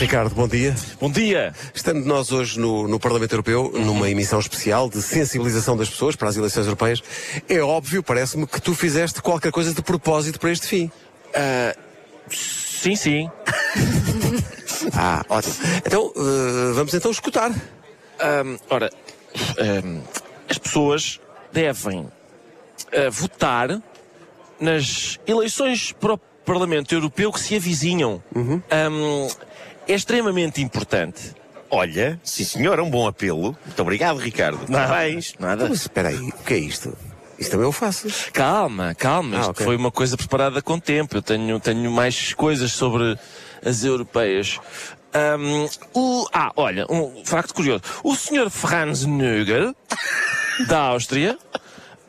Ricardo, bom dia. Bom dia. Estando nós hoje no, no Parlamento Europeu, numa emissão especial de sensibilização das pessoas para as eleições europeias, é óbvio, parece-me, que tu fizeste qualquer coisa de propósito para este fim. Sim, sim. Ah, ótimo. Então, eh, vamos então escutar. Ahm, ora, ahm, as pessoas devem ah, votar nas eleições o Parlamento Europeu que se avizinham. Ahm, é extremamente importante. Olha, sim senhor, é um bom apelo. Muito obrigado, Ricardo. Parabéns. Nada. Mas espera aí, o que é isto? Isto também eu faço. Calma, calma. Ah, Isto ok. foi uma coisa preparada com tempo. Eu tenho, tenho mais coisas sobre as europeias. Ahm, o, ah, olha, um facto curioso. O Sr. Franz Nögel, da Áustria,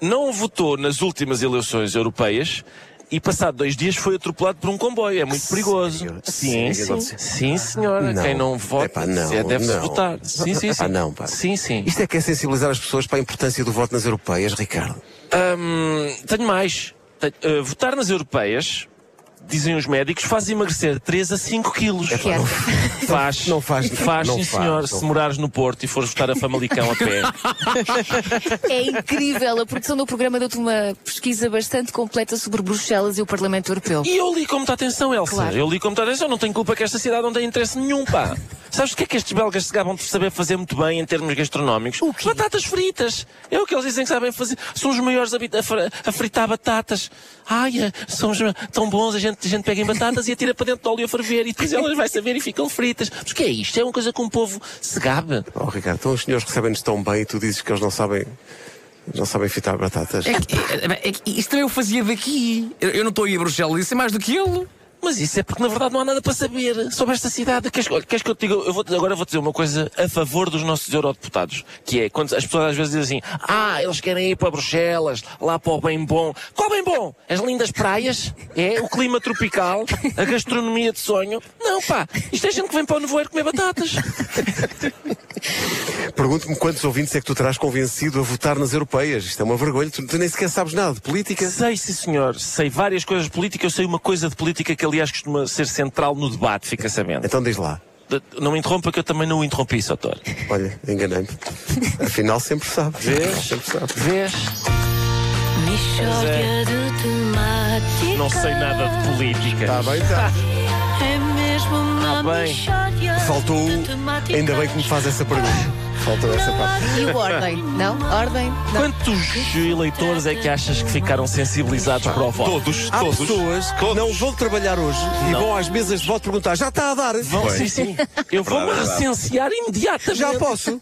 não votou nas últimas eleições europeias e, passado dois dias, foi atropelado por um comboio. É muito perigoso. Sério? Sim, Sério? sim. Sim, senhora. Não. Quem não vota Epá, não, é, deve-se não. votar. Sim, sim, sim. Ah, não, pá. Sim, sim. Isto é que é sensibilizar as pessoas para a importância do voto nas europeias, Ricardo. Hum, tenho mais. Tenho- uh, votar nas europeias, dizem os médicos, faz emagrecer 3 a 5 quilos. Quero. Faz. Não faz- Faz, não sim, faz, senhor. não Se morares no Porto e fores votar a Famalicão a pé. É incrível. A produção do programa deu-te uma pesquisa bastante completa sobre Bruxelas e o Parlamento Europeu. E eu li com muita atenção, Elsa. Claro. Eu li com muita atenção. Não tenho culpa que esta cidade não tenha interesse nenhum, pá. Sabes o que é que estes belgas se gabam de saber fazer muito bem em termos gastronómicos? O quê? Batatas fritas. É o que eles dizem que sabem fazer. São os maiores a, a a fritar batatas. Ai, é, são os tão bons. A gente, a gente pega em batatas e atira para dentro de óleo a ferver e depois elas vai saber e ficam fritas. Mas o que é isto? É uma coisa que um povo se gabe. Oh, Ricardo, então os senhores recebem-nos tão bem e tu dizes que eles não sabem. Não sabem fitar batatas. É que, é- é que isto também eu fazia daqui. Eu, eu não estou aí a Bruxelas, isso é mais do que ele. Mas isso é porque na verdade não há nada para saber sobre esta cidade. Queres, queres que eu te diga? Eu vou, agora vou dizer uma coisa a favor dos nossos eurodeputados. Que é quando as pessoas às vezes dizem assim: Ah, eles querem ir para Bruxelas, lá para o bem bom. Qual bem bom? As lindas praias? É? O clima tropical? A gastronomia de sonho? Não, pá. Isto é gente que vem para o nevoeiro comer batatas. Pergunto-me quantos ouvintes é que tu terás convencido a votar nas europeias. Isto é uma vergonha. Tu, tu nem sequer sabes nada de política. Sei, sim, senhor. Sei várias coisas de política. Eu sei uma coisa de política que, aliás, costuma ser central no debate, fica sabendo. Então diz lá. Não me interrompa que eu também não o interrompi, Soutor. Olha, enganei-me. Afinal, sempre sabe. Vês? Sempre sabe. Vês? Temáticas. Não sei nada de política. Está bem, está. Tá bem. Faltou. Ainda bem que me faz essa pergunta. Faltou essa parte. E o Ordem? Não? Ordem? Não. Quantos eleitores é que achas que ficaram sensibilizados para o voto? Todos, Há todos. pessoas que todos. não vão trabalhar hoje e vão às mesas de voto perguntar: já está a dar? Vão, sim, sim. Eu vou-me recensear imediatamente. Já posso.